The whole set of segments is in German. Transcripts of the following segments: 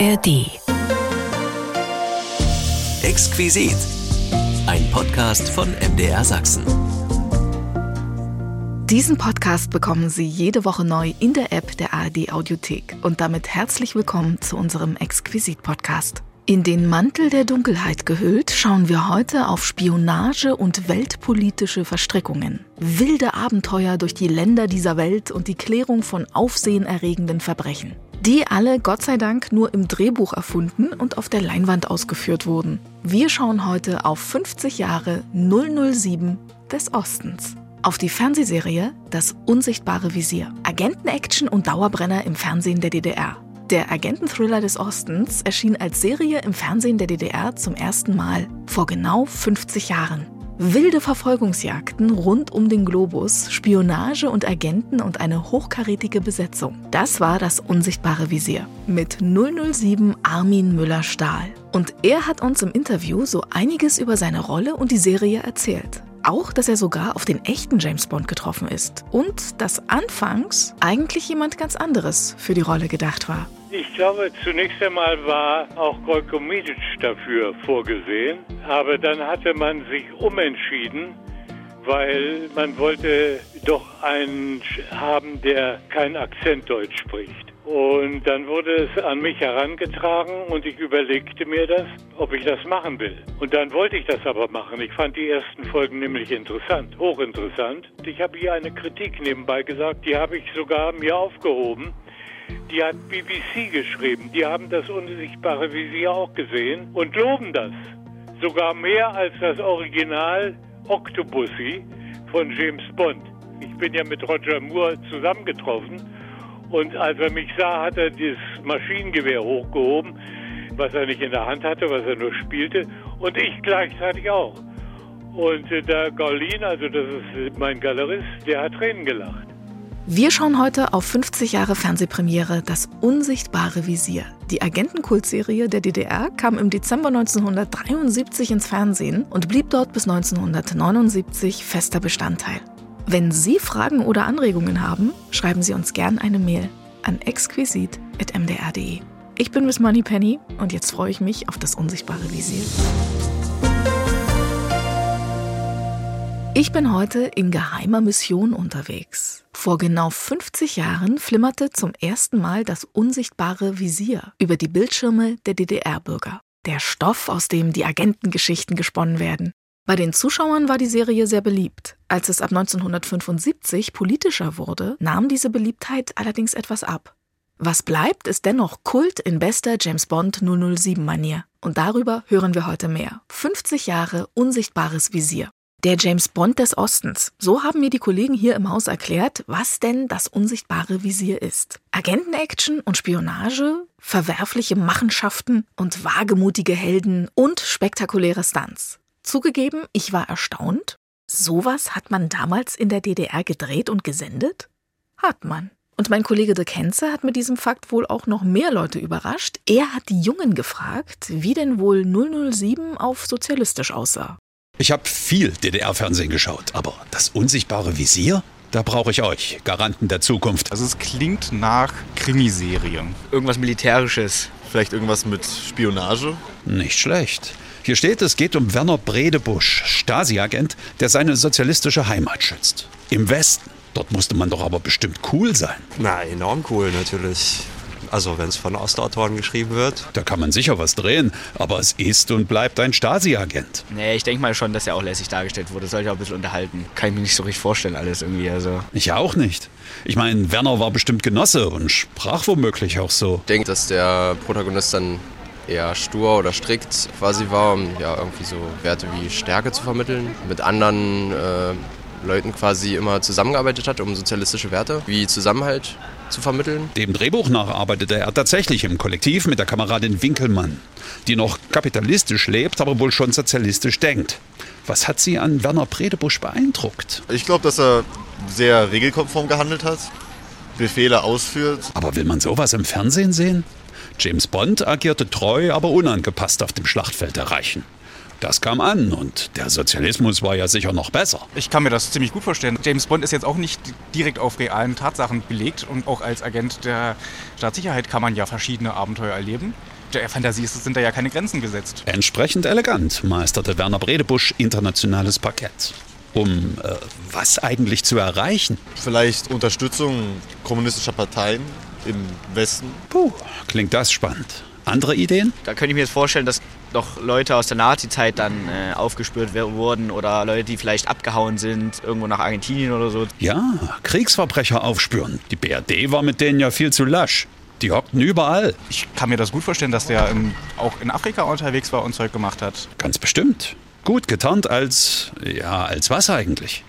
ARD. Exquisit. Ein Podcast von MDR Sachsen. Diesen Podcast bekommen Sie jede Woche neu in der App der ARD Audiothek. Und damit herzlich willkommen zu unserem Exquisit-Podcast. In den Mantel der Dunkelheit gehüllt, schauen wir heute auf Spionage und weltpolitische Verstrickungen. Wilde Abenteuer durch die Länder dieser Welt und die Klärung von aufsehenerregenden Verbrechen die alle Gott sei Dank nur im Drehbuch erfunden und auf der Leinwand ausgeführt wurden. Wir schauen heute auf 50 Jahre 007 des Ostens. Auf die Fernsehserie Das unsichtbare Visier. Agentenaction und Dauerbrenner im Fernsehen der DDR. Der Agententhriller des Ostens erschien als Serie im Fernsehen der DDR zum ersten Mal vor genau 50 Jahren. Wilde Verfolgungsjagden rund um den Globus, Spionage und Agenten und eine hochkarätige Besetzung. Das war das unsichtbare Visier mit 007 Armin Müller-Stahl. Und er hat uns im Interview so einiges über seine Rolle und die Serie erzählt. Auch, dass er sogar auf den echten James Bond getroffen ist. Und dass anfangs eigentlich jemand ganz anderes für die Rolle gedacht war. Ich glaube, zunächst einmal war auch Gojko Midic dafür vorgesehen, aber dann hatte man sich umentschieden, weil man wollte doch einen haben, der kein Akzentdeutsch spricht. Und dann wurde es an mich herangetragen und ich überlegte mir das, ob ich das machen will. Und dann wollte ich das aber machen. Ich fand die ersten Folgen nämlich interessant, hochinteressant. Ich habe hier eine Kritik nebenbei gesagt, die habe ich sogar mir aufgehoben die hat BBC geschrieben. Die haben das unsichtbare Visier auch gesehen und loben das. Sogar mehr als das Original Octopussy von James Bond. Ich bin ja mit Roger Moore zusammengetroffen und als er mich sah, hat er das Maschinengewehr hochgehoben, was er nicht in der Hand hatte, was er nur spielte und ich gleichzeitig auch. Und äh, der Gaulin, also das ist mein Galerist, der hat Tränen gelacht. Wir schauen heute auf 50 Jahre Fernsehpremiere Das unsichtbare Visier. Die Agentenkultserie der DDR kam im Dezember 1973 ins Fernsehen und blieb dort bis 1979 fester Bestandteil. Wenn Sie Fragen oder Anregungen haben, schreiben Sie uns gern eine Mail an exquisit.mdr.de. Ich bin Miss Moneypenny und jetzt freue ich mich auf das unsichtbare Visier. Ich bin heute in geheimer Mission unterwegs. Vor genau 50 Jahren flimmerte zum ersten Mal das unsichtbare Visier über die Bildschirme der DDR-Bürger. Der Stoff, aus dem die Agentengeschichten gesponnen werden. Bei den Zuschauern war die Serie sehr beliebt. Als es ab 1975 politischer wurde, nahm diese Beliebtheit allerdings etwas ab. Was bleibt, ist dennoch Kult in bester James Bond 007-Manier. Und darüber hören wir heute mehr. 50 Jahre unsichtbares Visier. Der James Bond des Ostens. So haben mir die Kollegen hier im Haus erklärt, was denn das unsichtbare Visier ist. Agentenaction und Spionage, verwerfliche Machenschaften und wagemutige Helden und spektakuläre Stunts. Zugegeben, ich war erstaunt. Sowas hat man damals in der DDR gedreht und gesendet? Hat man. Und mein Kollege De Kenze hat mit diesem Fakt wohl auch noch mehr Leute überrascht. Er hat die Jungen gefragt, wie denn wohl 007 auf sozialistisch aussah. Ich habe viel DDR-Fernsehen geschaut, aber das unsichtbare Visier? Da brauche ich euch, Garanten der Zukunft. Also es klingt nach Krimiserie. Irgendwas Militärisches. Vielleicht irgendwas mit Spionage? Nicht schlecht. Hier steht, es geht um Werner Bredebusch, Stasi-Agent, der seine sozialistische Heimat schützt. Im Westen. Dort musste man doch aber bestimmt cool sein. Na, enorm cool natürlich. Also wenn es von Ostautoren geschrieben wird. Da kann man sicher was drehen, aber es ist und bleibt ein Stasi-Agent. Nee, ich denke mal schon, dass er auch lässig dargestellt wurde. Soll ich auch ein bisschen unterhalten. Kann ich mir nicht so richtig vorstellen, alles irgendwie. Also. Ich auch nicht. Ich meine, Werner war bestimmt Genosse und sprach womöglich auch so. Ich denke, dass der Protagonist dann eher stur oder strikt quasi war, um ja irgendwie so Werte wie Stärke zu vermitteln. Mit anderen äh, Leuten quasi immer zusammengearbeitet hat, um sozialistische Werte wie Zusammenhalt zu vermitteln. Dem Drehbuch nach arbeitete er tatsächlich im Kollektiv mit der Kameradin Winkelmann, die noch kapitalistisch lebt, aber wohl schon sozialistisch denkt. Was hat sie an Werner Bredebusch beeindruckt? Ich glaube, dass er sehr regelkonform gehandelt hat, Befehle ausführt. Aber will man sowas im Fernsehen sehen? James Bond agierte treu, aber unangepasst auf dem Schlachtfeld der Reichen. Das kam an und der Sozialismus war ja sicher noch besser. Ich kann mir das ziemlich gut vorstellen. James Bond ist jetzt auch nicht direkt auf realen Tatsachen belegt und auch als Agent der Staatssicherheit kann man ja verschiedene Abenteuer erleben. Der Fantasie sind da ja keine Grenzen gesetzt. Entsprechend elegant meisterte Werner Bredebusch internationales Parkett. Um äh, was eigentlich zu erreichen? Vielleicht Unterstützung kommunistischer Parteien im Westen. Puh, klingt das spannend. Andere Ideen? Da könnte ich mir jetzt vorstellen, dass noch Leute aus der Nazi-Zeit dann äh, aufgespürt wurden oder Leute, die vielleicht abgehauen sind, irgendwo nach Argentinien oder so. Ja, Kriegsverbrecher aufspüren. Die BRD war mit denen ja viel zu lasch. Die hockten überall. Ich kann mir das gut vorstellen, dass der in, auch in Afrika unterwegs war und Zeug gemacht hat. Ganz bestimmt. Gut getarnt als, ja, als was eigentlich?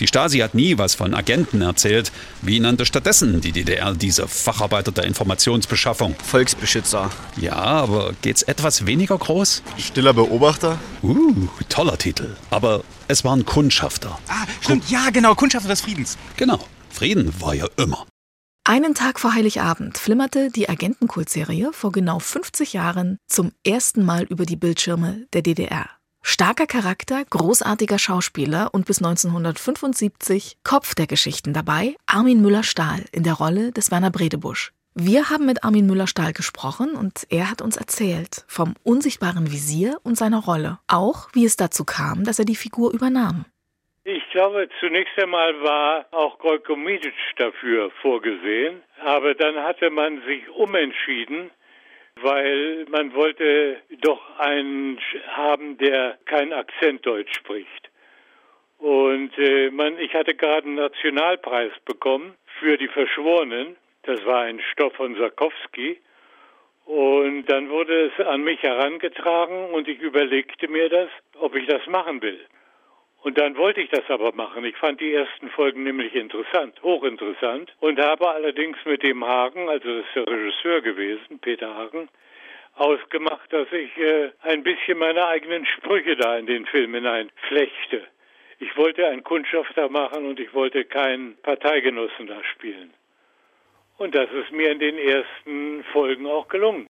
Die Stasi hat nie was von Agenten erzählt. Wie nannte stattdessen die DDR diese Facharbeiter der Informationsbeschaffung? Volksbeschützer. Ja, aber geht's etwas weniger groß? Stiller Beobachter? Uh, toller Titel. Aber es waren Kundschafter. Ah, stimmt, ja, genau, Kundschafter des Friedens. Genau, Frieden war ja immer. Einen Tag vor Heiligabend flimmerte die Agentenkultserie vor genau 50 Jahren zum ersten Mal über die Bildschirme der DDR. Starker Charakter, großartiger Schauspieler und bis 1975 Kopf der Geschichten dabei, Armin Müller-Stahl in der Rolle des Werner Bredebusch. Wir haben mit Armin Müller-Stahl gesprochen und er hat uns erzählt vom unsichtbaren Visier und seiner Rolle. Auch wie es dazu kam, dass er die Figur übernahm. Ich glaube, zunächst einmal war auch Golko Midic dafür vorgesehen, aber dann hatte man sich umentschieden weil man wollte doch einen haben, der kein Akzent Deutsch spricht. Und äh, man, ich hatte gerade einen Nationalpreis bekommen für die Verschworenen. Das war ein Stoff von Sarkowski. Und dann wurde es an mich herangetragen und ich überlegte mir das, ob ich das machen will. Und dann wollte ich das aber machen. Ich fand die ersten Folgen nämlich interessant, hochinteressant und habe allerdings mit dem Hagen, also das ist der Regisseur gewesen, Peter Hagen, ausgemacht, dass ich äh, ein bisschen meine eigenen Sprüche da in den Film hinein flechte. Ich wollte einen Kundschafter machen und ich wollte keinen Parteigenossen da spielen. Und das ist mir in den ersten Folgen auch gelungen.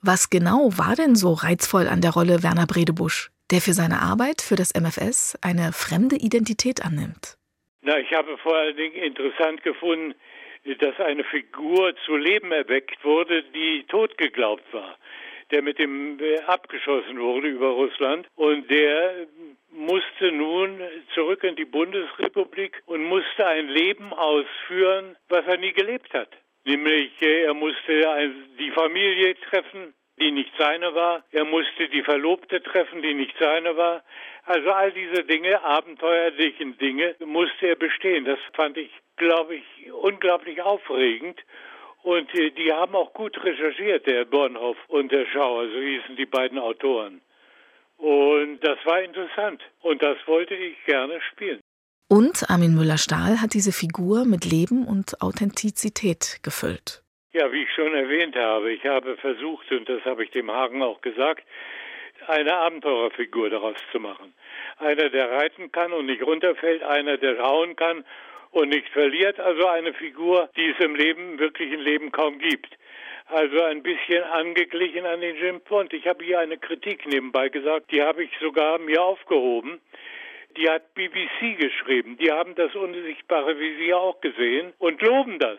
Was genau war denn so reizvoll an der Rolle Werner Bredebusch? Der für seine Arbeit für das MFS eine fremde Identität annimmt. Na, ich habe vor allen Dingen interessant gefunden, dass eine Figur zu Leben erweckt wurde, die tot geglaubt war, der mit dem äh, abgeschossen wurde über Russland und der musste nun zurück in die Bundesrepublik und musste ein Leben ausführen, was er nie gelebt hat. Nämlich äh, er musste die Familie treffen, die nicht seine war. Er musste die Verlobte treffen, die nicht seine war. Also all diese Dinge, abenteuerlichen Dinge, musste er bestehen. Das fand ich, glaube ich, unglaublich aufregend. Und äh, die haben auch gut recherchiert, der Bornhoff und der Schauer, so hießen die beiden Autoren. Und das war interessant. Und das wollte ich gerne spielen. Und Armin Müller-Stahl hat diese Figur mit Leben und Authentizität gefüllt. Ja, wie ich schon erwähnt habe, ich habe versucht, und das habe ich dem Hagen auch gesagt, eine Abenteurerfigur daraus zu machen. Einer, der reiten kann und nicht runterfällt, einer, der hauen kann und nicht verliert, also eine Figur, die es im Leben, wirklichen Leben kaum gibt. Also ein bisschen angeglichen an den Jim Bond. Ich habe hier eine Kritik nebenbei gesagt, die habe ich sogar mir aufgehoben. Die hat BBC geschrieben. Die haben das unsichtbare Visier auch gesehen und loben das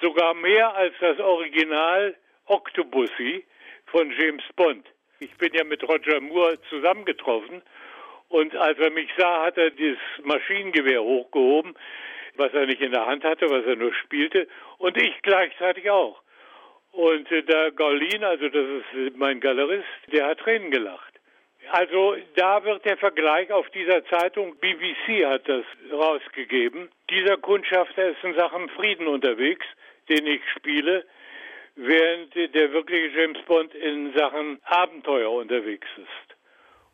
sogar mehr als das Original Octopussy von James Bond. Ich bin ja mit Roger Moore zusammengetroffen und als er mich sah, hat er dieses Maschinengewehr hochgehoben, was er nicht in der Hand hatte, was er nur spielte und ich gleichzeitig auch. Und äh, der Gaulin, also das ist mein Galerist, der hat Tränen gelacht. Also da wird der Vergleich auf dieser Zeitung, BBC hat das rausgegeben. Dieser Kundschafter ist in Sachen Frieden unterwegs den ich spiele, während der wirkliche James Bond in Sachen Abenteuer unterwegs ist.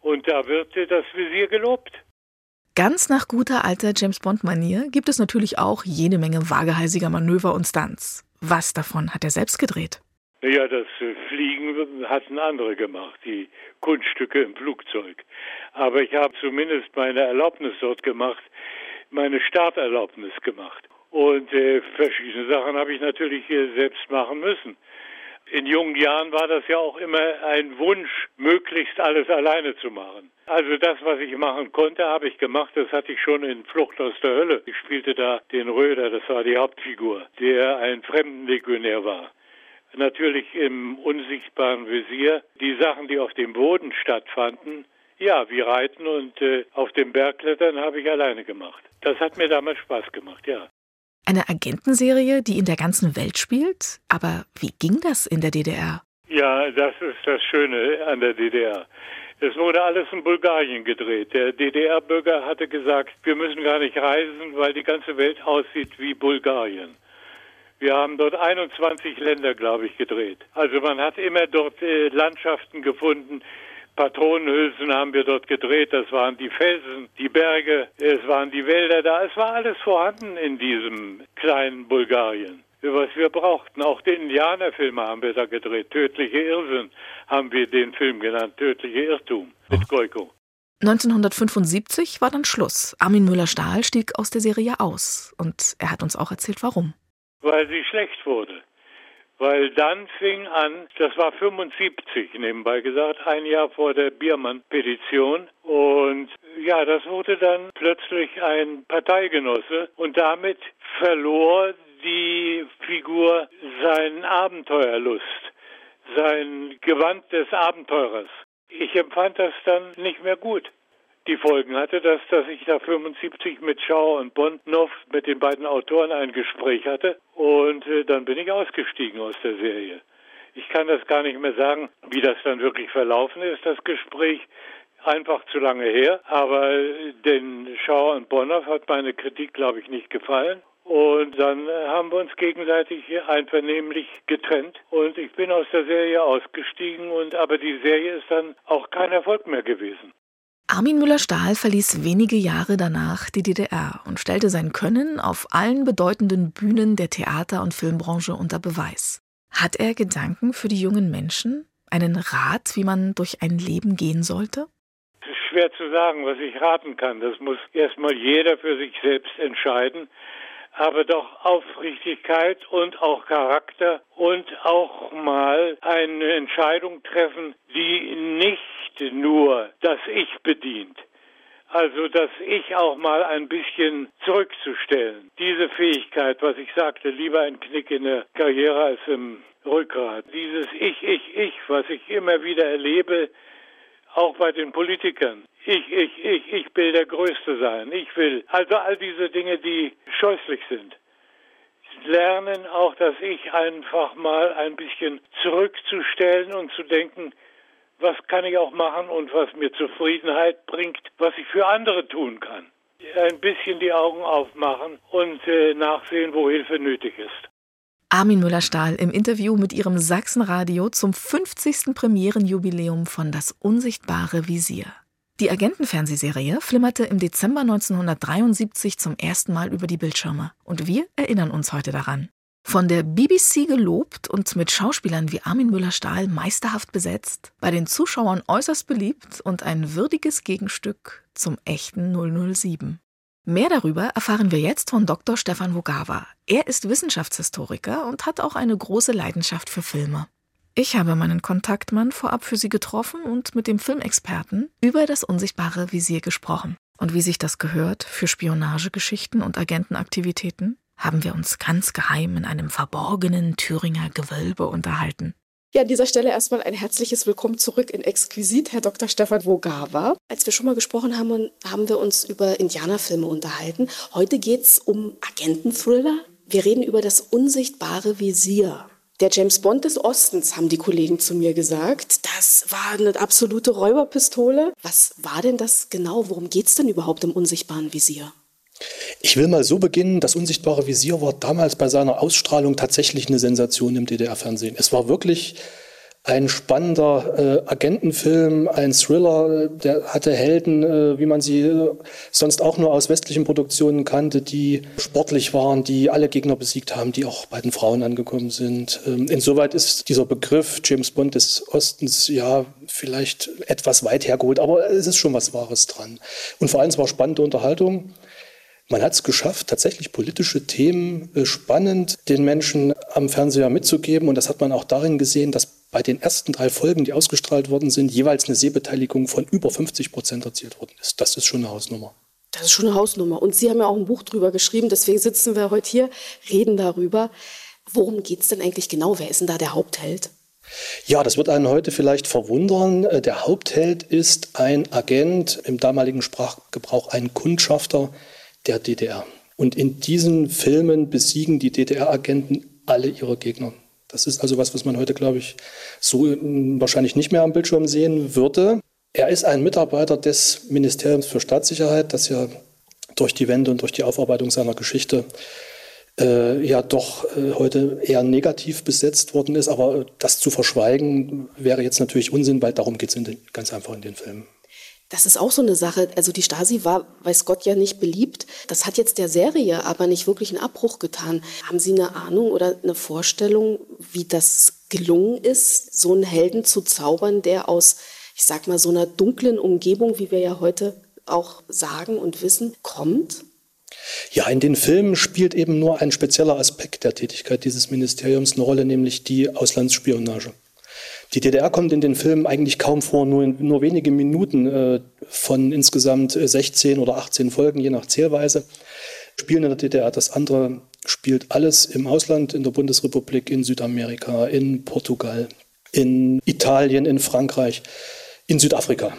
Und da wird das Visier gelobt. Ganz nach guter alter James Bond-Manier gibt es natürlich auch jede Menge vagehalsiger Manöver und Stunts. Was davon hat er selbst gedreht? Ja, das Fliegen hatten andere gemacht, die Kunststücke im Flugzeug. Aber ich habe zumindest meine Erlaubnis dort gemacht, meine Starterlaubnis gemacht. Und äh, verschiedene Sachen habe ich natürlich äh, selbst machen müssen. In jungen Jahren war das ja auch immer ein Wunsch, möglichst alles alleine zu machen. Also das, was ich machen konnte, habe ich gemacht. Das hatte ich schon in Flucht aus der Hölle. Ich spielte da den Röder, das war die Hauptfigur, der ein Fremdenlegionär war. Natürlich im unsichtbaren Visier. Die Sachen, die auf dem Boden stattfanden, ja, wie Reiten und äh, auf dem Bergklettern habe ich alleine gemacht. Das hat mir damals Spaß gemacht, ja. Eine Agentenserie, die in der ganzen Welt spielt? Aber wie ging das in der DDR? Ja, das ist das Schöne an der DDR. Es wurde alles in Bulgarien gedreht. Der DDR-Bürger hatte gesagt, wir müssen gar nicht reisen, weil die ganze Welt aussieht wie Bulgarien. Wir haben dort 21 Länder, glaube ich, gedreht. Also man hat immer dort äh, Landschaften gefunden, Patronenhülsen haben wir dort gedreht. Das waren die Felsen, die Berge, es waren die Wälder da. Es war alles vorhanden in diesem kleinen Bulgarien, was wir brauchten. Auch den Indianerfilme haben wir da gedreht. Tödliche Irrsinn haben wir den Film genannt. Tödliche Irrtum mit Goiko. 1975 war dann Schluss. Armin Müller-Stahl stieg aus der Serie aus. Und er hat uns auch erzählt, warum. Weil sie schlecht wurde weil dann fing an, das war 75 nebenbei gesagt, ein Jahr vor der Biermann-Petition. Und ja, das wurde dann plötzlich ein Parteigenosse. Und damit verlor die Figur seinen Abenteuerlust, sein Gewand des Abenteurers. Ich empfand das dann nicht mehr gut die Folgen hatte, dass, dass ich da 75 mit Schauer und Bondnow mit den beiden Autoren ein Gespräch hatte und äh, dann bin ich ausgestiegen aus der Serie. Ich kann das gar nicht mehr sagen, wie das dann wirklich verlaufen ist, das Gespräch. Einfach zu lange her, aber äh, den Schauer und Bonhoff hat meine Kritik, glaube ich, nicht gefallen. Und dann äh, haben wir uns gegenseitig einvernehmlich getrennt und ich bin aus der Serie ausgestiegen und aber die Serie ist dann auch kein Erfolg mehr gewesen. Armin Müller-Stahl verließ wenige Jahre danach die DDR und stellte sein Können auf allen bedeutenden Bühnen der Theater- und Filmbranche unter Beweis. Hat er Gedanken für die jungen Menschen? Einen Rat, wie man durch ein Leben gehen sollte? Es ist schwer zu sagen, was ich raten kann. Das muss erstmal jeder für sich selbst entscheiden. Aber doch Aufrichtigkeit und auch Charakter und auch mal eine Entscheidung treffen, die nicht nur das Ich bedient. Also das Ich auch mal ein bisschen zurückzustellen. Diese Fähigkeit, was ich sagte, lieber ein Knick in der Karriere als im Rückgrat. Dieses Ich, Ich, Ich, was ich immer wieder erlebe, auch bei den Politikern. Ich, ich, ich, ich will der Größte sein. Ich will. Also all diese Dinge, die scheußlich sind. Lernen auch das Ich einfach mal ein bisschen zurückzustellen und zu denken, was kann ich auch machen und was mir Zufriedenheit bringt, was ich für andere tun kann. Ein bisschen die Augen aufmachen und äh, nachsehen, wo Hilfe nötig ist. Armin Müller-Stahl im Interview mit ihrem Sachsenradio zum 50. Premierenjubiläum von Das unsichtbare Visier. Die Agentenfernsehserie flimmerte im Dezember 1973 zum ersten Mal über die Bildschirme und wir erinnern uns heute daran. Von der BBC gelobt und mit Schauspielern wie Armin Müller-Stahl meisterhaft besetzt, bei den Zuschauern äußerst beliebt und ein würdiges Gegenstück zum echten 007. Mehr darüber erfahren wir jetzt von Dr. Stefan Wogawa. Er ist Wissenschaftshistoriker und hat auch eine große Leidenschaft für Filme. Ich habe meinen Kontaktmann vorab für Sie getroffen und mit dem Filmexperten über das unsichtbare Visier gesprochen. Und wie sich das gehört für Spionagegeschichten und Agentenaktivitäten, haben wir uns ganz geheim in einem verborgenen Thüringer Gewölbe unterhalten. Ja, an dieser Stelle erstmal ein herzliches Willkommen zurück in Exquisit, Herr Dr. Stefan Wogawa. Als wir schon mal gesprochen haben, haben wir uns über Indianerfilme unterhalten. Heute geht es um Agententhriller. Wir reden über das unsichtbare Visier. Der James Bond des Ostens, haben die Kollegen zu mir gesagt. Das war eine absolute Räuberpistole. Was war denn das genau? Worum geht es denn überhaupt im unsichtbaren Visier? Ich will mal so beginnen, das unsichtbare Visier war damals bei seiner Ausstrahlung tatsächlich eine Sensation im DDR-Fernsehen. Es war wirklich ein spannender äh, Agentenfilm, ein Thriller, der hatte Helden, äh, wie man sie äh, sonst auch nur aus westlichen Produktionen kannte, die sportlich waren, die alle Gegner besiegt haben, die auch bei den Frauen angekommen sind. Ähm, insoweit ist dieser Begriff James Bond des Ostens ja vielleicht etwas weit hergeholt, aber es ist schon was Wahres dran. Und vor allem es war spannende Unterhaltung. Man hat es geschafft, tatsächlich politische Themen äh, spannend den Menschen am Fernseher mitzugeben. Und das hat man auch darin gesehen, dass bei den ersten drei Folgen, die ausgestrahlt worden sind, jeweils eine Sehbeteiligung von über 50 Prozent erzielt worden ist. Das ist schon eine Hausnummer. Das ist schon eine Hausnummer. Und Sie haben ja auch ein Buch drüber geschrieben, deswegen sitzen wir heute hier, reden darüber. Worum geht es denn eigentlich genau? Wer ist denn da der Hauptheld? Ja, das wird einen heute vielleicht verwundern. Äh, der Hauptheld ist ein Agent, im damaligen Sprachgebrauch ein Kundschafter der DDR. Und in diesen Filmen besiegen die DDR-Agenten alle ihre Gegner. Das ist also was, was man heute, glaube ich, so wahrscheinlich nicht mehr am Bildschirm sehen würde. Er ist ein Mitarbeiter des Ministeriums für Staatssicherheit, das ja durch die Wende und durch die Aufarbeitung seiner Geschichte äh, ja doch äh, heute eher negativ besetzt worden ist. Aber das zu verschweigen wäre jetzt natürlich Unsinn, weil darum geht es ganz einfach in den Filmen. Das ist auch so eine Sache. Also die Stasi war, weiß Gott, ja nicht beliebt. Das hat jetzt der Serie aber nicht wirklich einen Abbruch getan. Haben Sie eine Ahnung oder eine Vorstellung, wie das gelungen ist, so einen Helden zu zaubern, der aus, ich sag mal, so einer dunklen Umgebung, wie wir ja heute auch sagen und wissen, kommt? Ja, in den Filmen spielt eben nur ein spezieller Aspekt der Tätigkeit dieses Ministeriums eine Rolle, nämlich die Auslandsspionage. Die DDR kommt in den Filmen eigentlich kaum vor, nur, nur wenige Minuten äh, von insgesamt 16 oder 18 Folgen, je nach Zählweise, spielen in der DDR. Das andere spielt alles im Ausland, in der Bundesrepublik, in Südamerika, in Portugal, in Italien, in Frankreich, in Südafrika.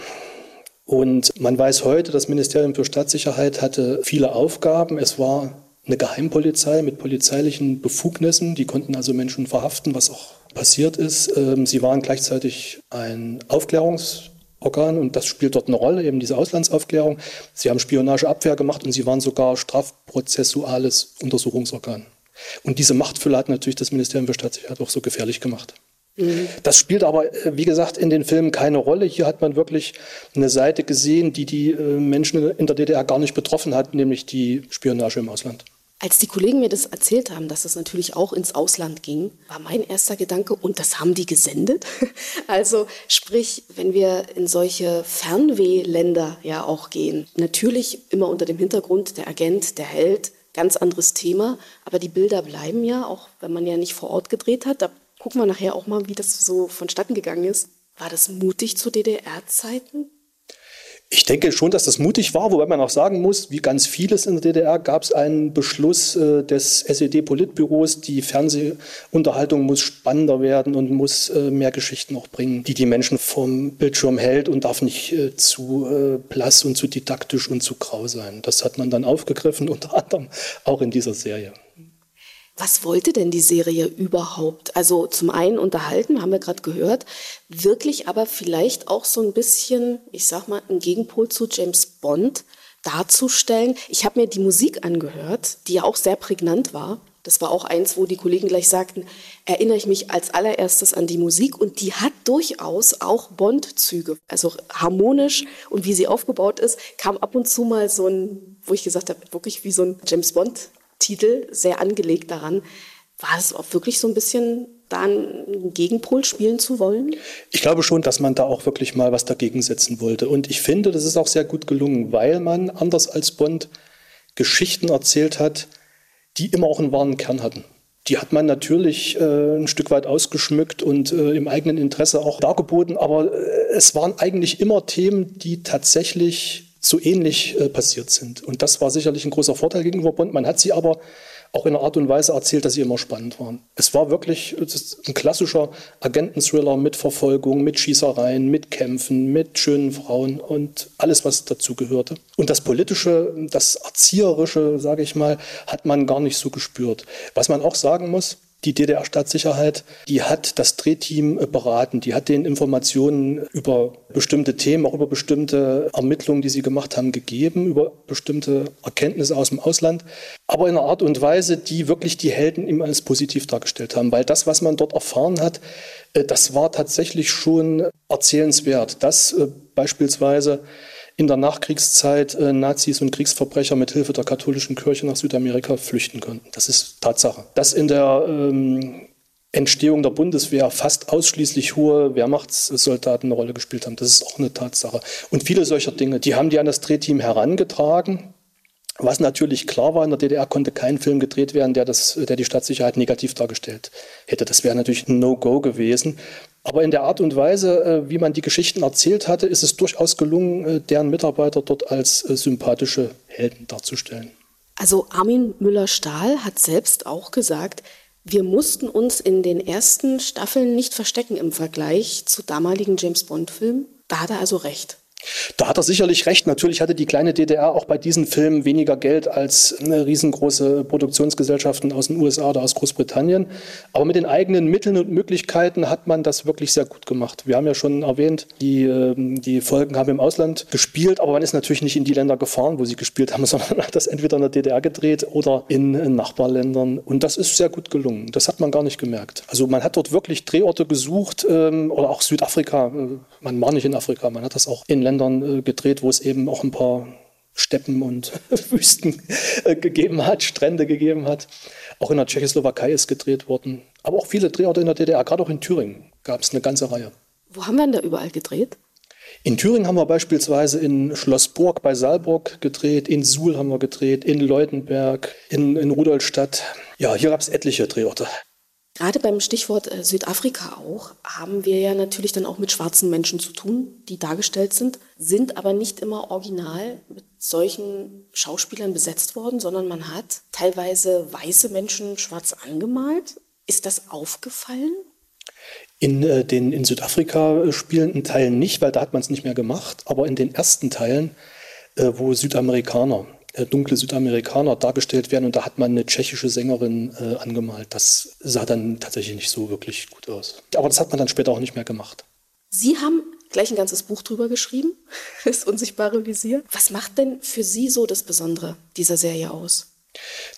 Und man weiß heute, das Ministerium für Staatssicherheit hatte viele Aufgaben. Es war eine Geheimpolizei mit polizeilichen Befugnissen. Die konnten also Menschen verhaften, was auch passiert ist. Ähm, sie waren gleichzeitig ein Aufklärungsorgan und das spielt dort eine Rolle, eben diese Auslandsaufklärung. Sie haben Spionageabwehr gemacht und sie waren sogar strafprozessuales Untersuchungsorgan. Und diese Machtfülle hat natürlich das Ministerium für Staatssicherheit auch so gefährlich gemacht. Mhm. Das spielt aber, äh, wie gesagt, in den Filmen keine Rolle. Hier hat man wirklich eine Seite gesehen, die die äh, Menschen in der DDR gar nicht betroffen hat, nämlich die Spionage im Ausland. Als die Kollegen mir das erzählt haben, dass es natürlich auch ins Ausland ging, war mein erster Gedanke, und das haben die gesendet? Also sprich, wenn wir in solche Fernwehländer ja auch gehen, natürlich immer unter dem Hintergrund der Agent, der Held, ganz anderes Thema, aber die Bilder bleiben ja, auch wenn man ja nicht vor Ort gedreht hat. Da gucken wir nachher auch mal, wie das so vonstatten gegangen ist. War das mutig zu DDR-Zeiten? Ich denke schon, dass das mutig war, wobei man auch sagen muss, wie ganz vieles in der DDR gab es einen Beschluss äh, des SED-Politbüros, die Fernsehunterhaltung muss spannender werden und muss äh, mehr Geschichten auch bringen, die die Menschen vom Bildschirm hält und darf nicht äh, zu äh, blass und zu didaktisch und zu grau sein. Das hat man dann aufgegriffen, unter anderem auch in dieser Serie. Was wollte denn die Serie überhaupt? Also zum einen unterhalten, haben wir gerade gehört, wirklich aber vielleicht auch so ein bisschen, ich sag mal, ein Gegenpol zu James Bond darzustellen. Ich habe mir die Musik angehört, die ja auch sehr prägnant war. Das war auch eins, wo die Kollegen gleich sagten, erinnere ich mich als allererstes an die Musik und die hat durchaus auch Bond-Züge. Also harmonisch und wie sie aufgebaut ist, kam ab und zu mal so ein, wo ich gesagt habe, wirklich wie so ein James Bond Titel sehr angelegt daran. War es auch wirklich so ein bisschen da einen Gegenpol spielen zu wollen? Ich glaube schon, dass man da auch wirklich mal was dagegen setzen wollte. Und ich finde, das ist auch sehr gut gelungen, weil man anders als Bond Geschichten erzählt hat, die immer auch einen wahren Kern hatten. Die hat man natürlich äh, ein Stück weit ausgeschmückt und äh, im eigenen Interesse auch dargeboten, aber äh, es waren eigentlich immer Themen, die tatsächlich so ähnlich äh, passiert sind. Und das war sicherlich ein großer Vorteil gegenüber Bond. Man hat sie aber auch in einer Art und Weise erzählt, dass sie immer spannend waren. Es war wirklich ein klassischer Agenten-Thriller mit Verfolgung, mit Schießereien, mit Kämpfen, mit schönen Frauen und alles, was dazu gehörte. Und das Politische, das Erzieherische, sage ich mal, hat man gar nicht so gespürt. Was man auch sagen muss, die DDR-Staatssicherheit, die hat das Drehteam äh, beraten, die hat den Informationen über bestimmte Themen, auch über bestimmte Ermittlungen, die sie gemacht haben, gegeben, über bestimmte Erkenntnisse aus dem Ausland, aber in einer Art und Weise, die wirklich die Helden immer als positiv dargestellt haben, weil das, was man dort erfahren hat, äh, das war tatsächlich schon erzählenswert, dass äh, beispielsweise in der Nachkriegszeit äh, Nazis und Kriegsverbrecher mit Hilfe der katholischen Kirche nach Südamerika flüchten konnten. Das ist Tatsache. Dass in der ähm, Entstehung der Bundeswehr fast ausschließlich hohe Wehrmachtssoldaten eine Rolle gespielt haben, das ist auch eine Tatsache. Und viele solcher Dinge, die haben die an das Drehteam herangetragen. Was natürlich klar war, in der DDR konnte kein Film gedreht werden, der, das, der die Staatssicherheit negativ dargestellt hätte. Das wäre natürlich ein No-Go gewesen. Aber in der Art und Weise, äh, wie man die Geschichten erzählt hatte, ist es durchaus gelungen, äh, deren Mitarbeiter dort als äh, sympathische Helden darzustellen. Also Armin Müller-Stahl hat selbst auch gesagt, wir mussten uns in den ersten Staffeln nicht verstecken im Vergleich zu damaligen James Bond-Filmen. Da hat er also recht. Da hat er sicherlich recht. Natürlich hatte die kleine DDR auch bei diesen Filmen weniger Geld als riesengroße Produktionsgesellschaften aus den USA oder aus Großbritannien. Aber mit den eigenen Mitteln und Möglichkeiten hat man das wirklich sehr gut gemacht. Wir haben ja schon erwähnt, die, ähm, die Folgen haben im Ausland gespielt, aber man ist natürlich nicht in die Länder gefahren, wo sie gespielt haben, sondern hat das entweder in der DDR gedreht oder in, in Nachbarländern. Und das ist sehr gut gelungen. Das hat man gar nicht gemerkt. Also man hat dort wirklich Drehorte gesucht ähm, oder auch Südafrika. Äh, man war nicht in Afrika, man hat das auch in Ländern Ländern äh, gedreht, wo es eben auch ein paar Steppen und Wüsten äh, gegeben hat, Strände gegeben hat. Auch in der Tschechoslowakei ist gedreht worden. Aber auch viele Drehorte in der DDR, gerade auch in Thüringen gab es eine ganze Reihe. Wo haben wir denn da überall gedreht? In Thüringen haben wir beispielsweise in Schlossburg bei Saalburg gedreht, in Suhl haben wir gedreht, in Leutenberg, in, in Rudolstadt. Ja, hier gab es etliche Drehorte. Gerade beim Stichwort äh, Südafrika auch haben wir ja natürlich dann auch mit schwarzen Menschen zu tun, die dargestellt sind, sind aber nicht immer original mit solchen Schauspielern besetzt worden, sondern man hat teilweise weiße Menschen schwarz angemalt. Ist das aufgefallen? In äh, den in Südafrika äh, spielenden Teilen nicht, weil da hat man es nicht mehr gemacht, aber in den ersten Teilen, wo Südamerikaner dunkle Südamerikaner dargestellt werden und da hat man eine tschechische Sängerin äh, angemalt. Das sah dann tatsächlich nicht so wirklich gut aus. Aber das hat man dann später auch nicht mehr gemacht. Sie haben gleich ein ganzes Buch drüber geschrieben, das unsichtbare Visier. Was macht denn für Sie so das Besondere dieser Serie aus?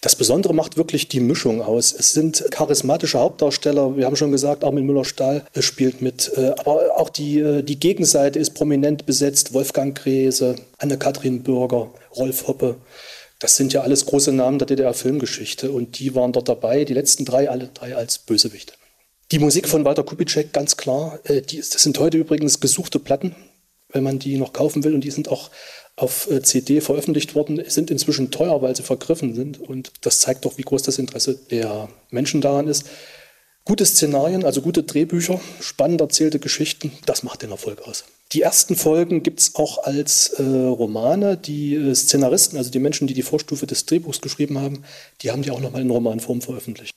Das Besondere macht wirklich die Mischung aus. Es sind charismatische Hauptdarsteller. Wir haben schon gesagt, Armin Müller-Stahl äh, spielt mit. Äh, aber auch die, äh, die Gegenseite ist prominent besetzt. Wolfgang Gräse, Anne-Kathrin Bürger, Rolf Hoppe. Das sind ja alles große Namen der DDR-Filmgeschichte. Und die waren dort dabei. Die letzten drei, alle drei als Bösewichte. Die Musik von Walter Kubitschek, ganz klar. Die, das sind heute übrigens gesuchte Platten, wenn man die noch kaufen will. Und die sind auch auf äh, CD veröffentlicht worden, sind inzwischen teuer, weil sie vergriffen sind. Und das zeigt doch, wie groß das Interesse der Menschen daran ist. Gute Szenarien, also gute Drehbücher, spannend erzählte Geschichten, das macht den Erfolg aus. Die ersten Folgen gibt es auch als äh, Romane. Die äh, Szenaristen, also die Menschen, die die Vorstufe des Drehbuchs geschrieben haben, die haben die auch nochmal in Romanform veröffentlicht.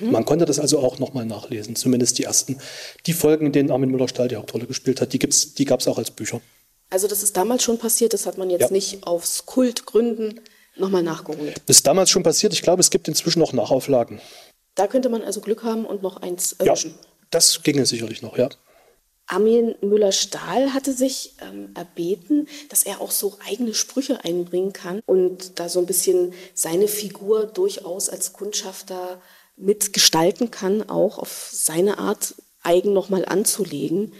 Mhm. Man konnte das also auch nochmal nachlesen, zumindest die ersten. Die Folgen, in denen Armin Müller-Stahl die Hauptrolle gespielt hat, die, die gab es auch als Bücher. Also das ist damals schon passiert, das hat man jetzt ja. nicht aus Kultgründen nochmal nachgeholt. Das ist damals schon passiert. Ich glaube, es gibt inzwischen noch Nachauflagen. Da könnte man also Glück haben und noch eins erwischen. Ja, das ginge sicherlich noch, ja. Armin Müller-Stahl hatte sich ähm, erbeten, dass er auch so eigene Sprüche einbringen kann und da so ein bisschen seine Figur durchaus als Kundschafter mitgestalten kann, auch auf seine Art eigen nochmal anzulegen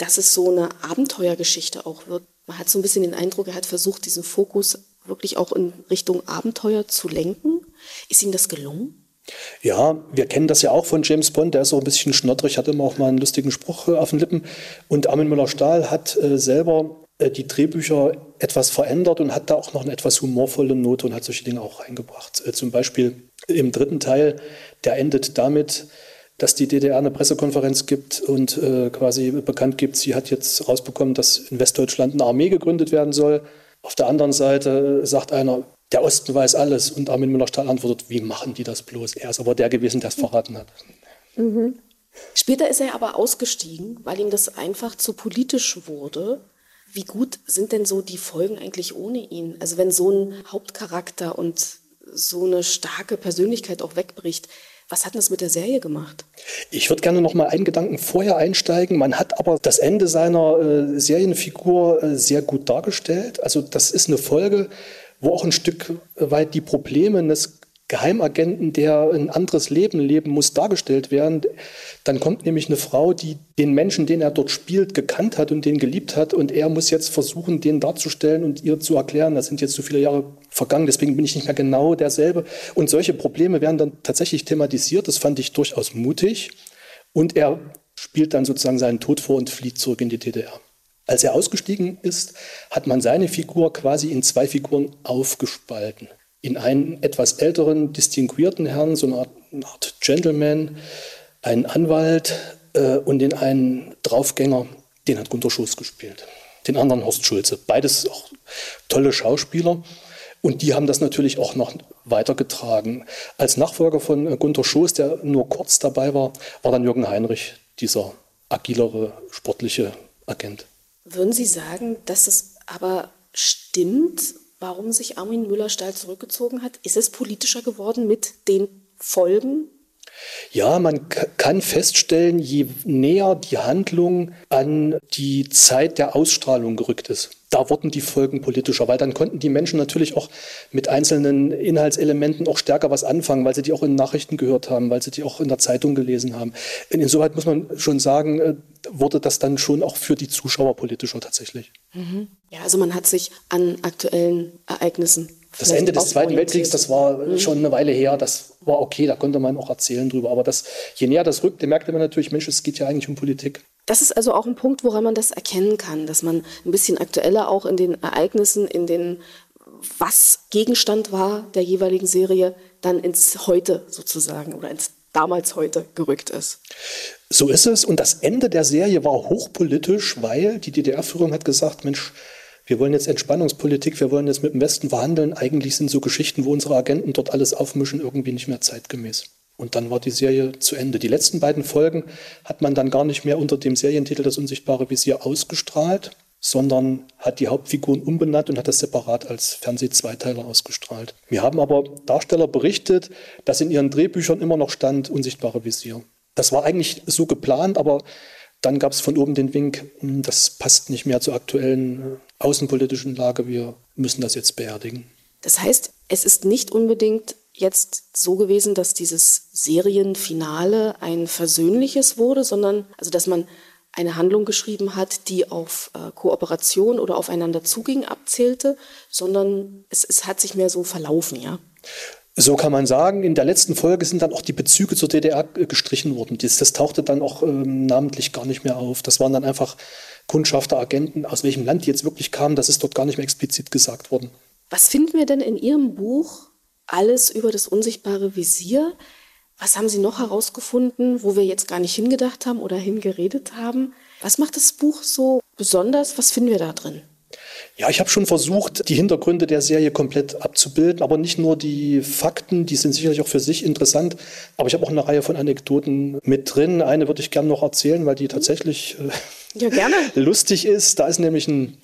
dass es so eine Abenteuergeschichte auch wird. Man hat so ein bisschen den Eindruck, er hat versucht, diesen Fokus wirklich auch in Richtung Abenteuer zu lenken. Ist ihm das gelungen? Ja, wir kennen das ja auch von James Bond, der ist auch ein bisschen schnottrig, hat immer auch mal einen lustigen Spruch äh, auf den Lippen. Und Armin Müller-Stahl hat äh, selber äh, die Drehbücher etwas verändert und hat da auch noch eine etwas humorvolle Note und hat solche Dinge auch reingebracht. Äh, zum Beispiel im dritten Teil, der endet damit, dass die DDR eine Pressekonferenz gibt und äh, quasi bekannt gibt, sie hat jetzt rausbekommen, dass in Westdeutschland eine Armee gegründet werden soll. Auf der anderen Seite sagt einer, der Osten weiß alles und Armin Müller-Stahl antwortet, wie machen die das bloß? Er ist aber der gewesen, der es verraten hat. Mhm. Später ist er aber ausgestiegen, weil ihm das einfach zu politisch wurde. Wie gut sind denn so die Folgen eigentlich ohne ihn? Also wenn so ein Hauptcharakter und so eine starke Persönlichkeit auch wegbricht, was hat das mit der Serie gemacht? Ich würde gerne noch mal einen Gedanken vorher einsteigen. Man hat aber das Ende seiner äh, Serienfigur äh, sehr gut dargestellt. Also das ist eine Folge, wo auch ein Stück weit die Probleme eines Geheimagenten, der ein anderes Leben leben muss, dargestellt werden. Dann kommt nämlich eine Frau, die den Menschen, den er dort spielt, gekannt hat und den geliebt hat. Und er muss jetzt versuchen, den darzustellen und ihr zu erklären, das sind jetzt so viele Jahre vergangen, deswegen bin ich nicht mehr genau derselbe. Und solche Probleme werden dann tatsächlich thematisiert. Das fand ich durchaus mutig. Und er spielt dann sozusagen seinen Tod vor und flieht zurück in die DDR. Als er ausgestiegen ist, hat man seine Figur quasi in zwei Figuren aufgespalten. In einen etwas älteren, distinguierten Herrn, so eine Art, eine Art Gentleman, einen Anwalt äh, und in einen Draufgänger, den hat Gunter Schoß gespielt. Den anderen Horst Schulze. Beides auch tolle Schauspieler. Und die haben das natürlich auch noch weitergetragen. Als Nachfolger von äh, Gunter Schoß, der nur kurz dabei war, war dann Jürgen Heinrich, dieser agilere, sportliche Agent. Würden Sie sagen, dass es aber stimmt, warum sich Armin Müller-Stahl zurückgezogen hat? Ist es politischer geworden mit den Folgen ja, man kann feststellen, je näher die Handlung an die Zeit der Ausstrahlung gerückt ist, da wurden die Folgen politischer, weil dann konnten die Menschen natürlich auch mit einzelnen Inhaltselementen auch stärker was anfangen, weil sie die auch in Nachrichten gehört haben, weil sie die auch in der Zeitung gelesen haben. Insoweit muss man schon sagen, äh, wurde das dann schon auch für die Zuschauer politischer tatsächlich. Mhm. Ja, also man hat sich an aktuellen Ereignissen das Ende des Zweiten Weltkriegs, das war mhm. schon eine Weile her, das war okay, da konnte man auch erzählen drüber. Aber das, je näher das rückte, merkte man natürlich, Mensch, es geht ja eigentlich um Politik. Das ist also auch ein Punkt, woran man das erkennen kann, dass man ein bisschen aktueller auch in den Ereignissen, in den, was Gegenstand war der jeweiligen Serie, dann ins Heute sozusagen oder ins damals heute gerückt ist. So ist es. Und das Ende der Serie war hochpolitisch, weil die DDR-Führung hat gesagt, Mensch, wir wollen jetzt Entspannungspolitik, wir wollen jetzt mit dem Westen verhandeln. Eigentlich sind so Geschichten, wo unsere Agenten dort alles aufmischen, irgendwie nicht mehr zeitgemäß. Und dann war die Serie zu Ende. Die letzten beiden Folgen hat man dann gar nicht mehr unter dem Serientitel Das unsichtbare Visier ausgestrahlt, sondern hat die Hauptfiguren umbenannt und hat das separat als Fernseh-Zweiteiler ausgestrahlt. Wir haben aber Darsteller berichtet, dass in ihren Drehbüchern immer noch stand Unsichtbare Visier. Das war eigentlich so geplant, aber dann gab es von oben den Wink, hm, das passt nicht mehr zur aktuellen äh, außenpolitischen Lage, wir müssen das jetzt beerdigen. Das heißt, es ist nicht unbedingt jetzt so gewesen, dass dieses Serienfinale ein versöhnliches wurde, sondern also dass man eine Handlung geschrieben hat, die auf äh, Kooperation oder aufeinander zuging, abzählte, sondern es, es hat sich mehr so verlaufen, ja. So kann man sagen. In der letzten Folge sind dann auch die Bezüge zur DDR gestrichen worden. Das, das tauchte dann auch ähm, namentlich gar nicht mehr auf. Das waren dann einfach Kundschafter, Agenten, aus welchem Land die jetzt wirklich kamen. Das ist dort gar nicht mehr explizit gesagt worden. Was finden wir denn in Ihrem Buch alles über das unsichtbare Visier? Was haben Sie noch herausgefunden, wo wir jetzt gar nicht hingedacht haben oder hingeredet haben? Was macht das Buch so besonders? Was finden wir da drin? Ja, ich habe schon versucht, die Hintergründe der Serie komplett abzubilden, aber nicht nur die Fakten, die sind sicherlich auch für sich interessant, aber ich habe auch eine Reihe von Anekdoten mit drin. Eine würde ich gerne noch erzählen, weil die tatsächlich äh, ja, gerne. lustig ist. Da ist nämlich ein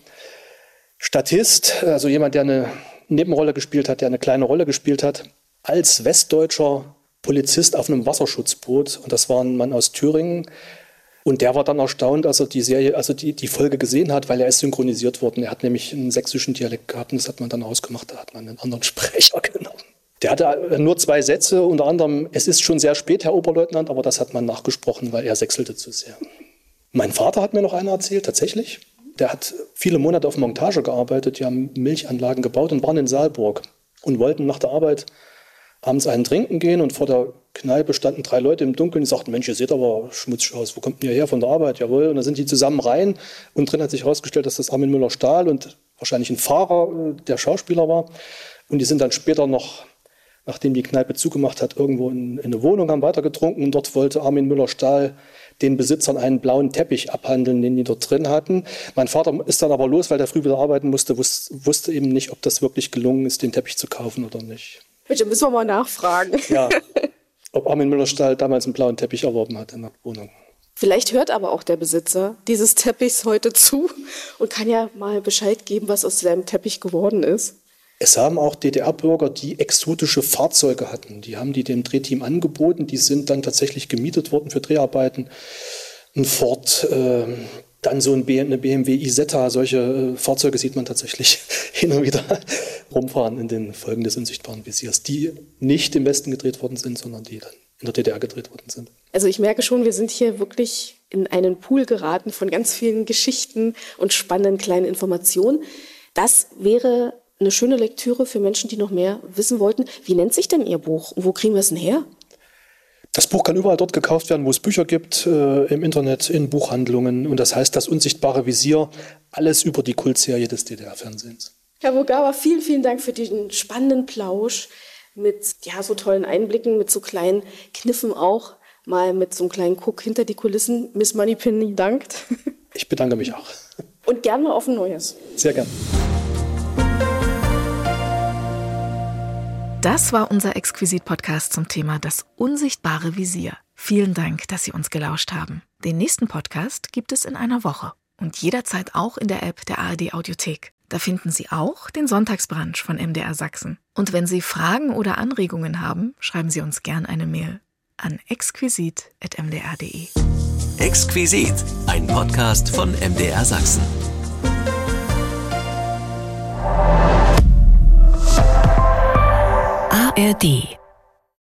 Statist, also jemand, der eine Nebenrolle gespielt hat, der eine kleine Rolle gespielt hat, als westdeutscher Polizist auf einem Wasserschutzboot. Und das war ein Mann aus Thüringen. Und der war dann erstaunt, als er die Serie, also die, die Folge gesehen hat, weil er ist synchronisiert worden. Er hat nämlich einen sächsischen Dialekt gehabt und das hat man dann ausgemacht, da hat man einen anderen Sprecher genommen. Der hatte nur zwei Sätze, unter anderem, es ist schon sehr spät, Herr Oberleutnant, aber das hat man nachgesprochen, weil er sechselte zu sehr. Mein Vater hat mir noch einer erzählt, tatsächlich. Der hat viele Monate auf Montage gearbeitet, die haben Milchanlagen gebaut und waren in Saalburg und wollten nach der Arbeit abends einen trinken gehen und vor der Kneipe standen drei Leute im Dunkeln, die sagten, Mensch, ihr seht aber schmutzig aus, wo kommt ihr her von der Arbeit? Jawohl. Und dann sind die zusammen rein und drin hat sich herausgestellt, dass das Armin Müller-Stahl und wahrscheinlich ein Fahrer äh, der Schauspieler war. Und die sind dann später noch, nachdem die Kneipe zugemacht hat, irgendwo in, in eine Wohnung, haben weitergetrunken und dort wollte Armin Müller-Stahl den Besitzern einen blauen Teppich abhandeln, den die dort drin hatten. Mein Vater ist dann aber los, weil der früh wieder arbeiten musste, wusste eben nicht, ob das wirklich gelungen ist, den Teppich zu kaufen oder nicht. Bitte müssen wir mal nachfragen. Ja, ob Armin Müller-Stahl damals einen blauen Teppich erworben hat in der Wohnung. Vielleicht hört aber auch der Besitzer dieses Teppichs heute zu und kann ja mal Bescheid geben, was aus seinem Teppich geworden ist. Es haben auch DDR-Bürger, die exotische Fahrzeuge hatten. Die haben die dem Drehteam angeboten. Die sind dann tatsächlich gemietet worden für Dreharbeiten. Ein Ford, äh, dann so ein eine BMW Isetta. Solche äh, Fahrzeuge sieht man tatsächlich hin und wieder rumfahren in den Folgen des unsichtbaren Visiers, die nicht im Westen gedreht worden sind, sondern die dann in der DDR gedreht worden sind. Also ich merke schon, wir sind hier wirklich in einen Pool geraten von ganz vielen Geschichten und spannenden kleinen Informationen. Das wäre eine schöne Lektüre für Menschen, die noch mehr wissen wollten. Wie nennt sich denn Ihr Buch und wo kriegen wir es denn her? Das Buch kann überall dort gekauft werden, wo es Bücher gibt, äh, im Internet, in Buchhandlungen. Und das heißt das unsichtbare Visier, alles über die Kultserie des DDR-Fernsehens. Herr Bogawa, vielen, vielen Dank für diesen spannenden Plausch mit ja, so tollen Einblicken, mit so kleinen Kniffen auch. Mal mit so einem kleinen Guck hinter die Kulissen. Miss Moneypenny dankt. Ich bedanke mich auch. Und gerne auf ein neues. Sehr gern. Das war unser Exquisit-Podcast zum Thema Das unsichtbare Visier. Vielen Dank, dass Sie uns gelauscht haben. Den nächsten Podcast gibt es in einer Woche und jederzeit auch in der App der ARD Audiothek. Da finden Sie auch den Sonntagsbrunch von MDR Sachsen. Und wenn Sie Fragen oder Anregungen haben, schreiben Sie uns gern eine Mail an exquisit.mdr.de. Exquisit, ein Podcast von MDR Sachsen. ARD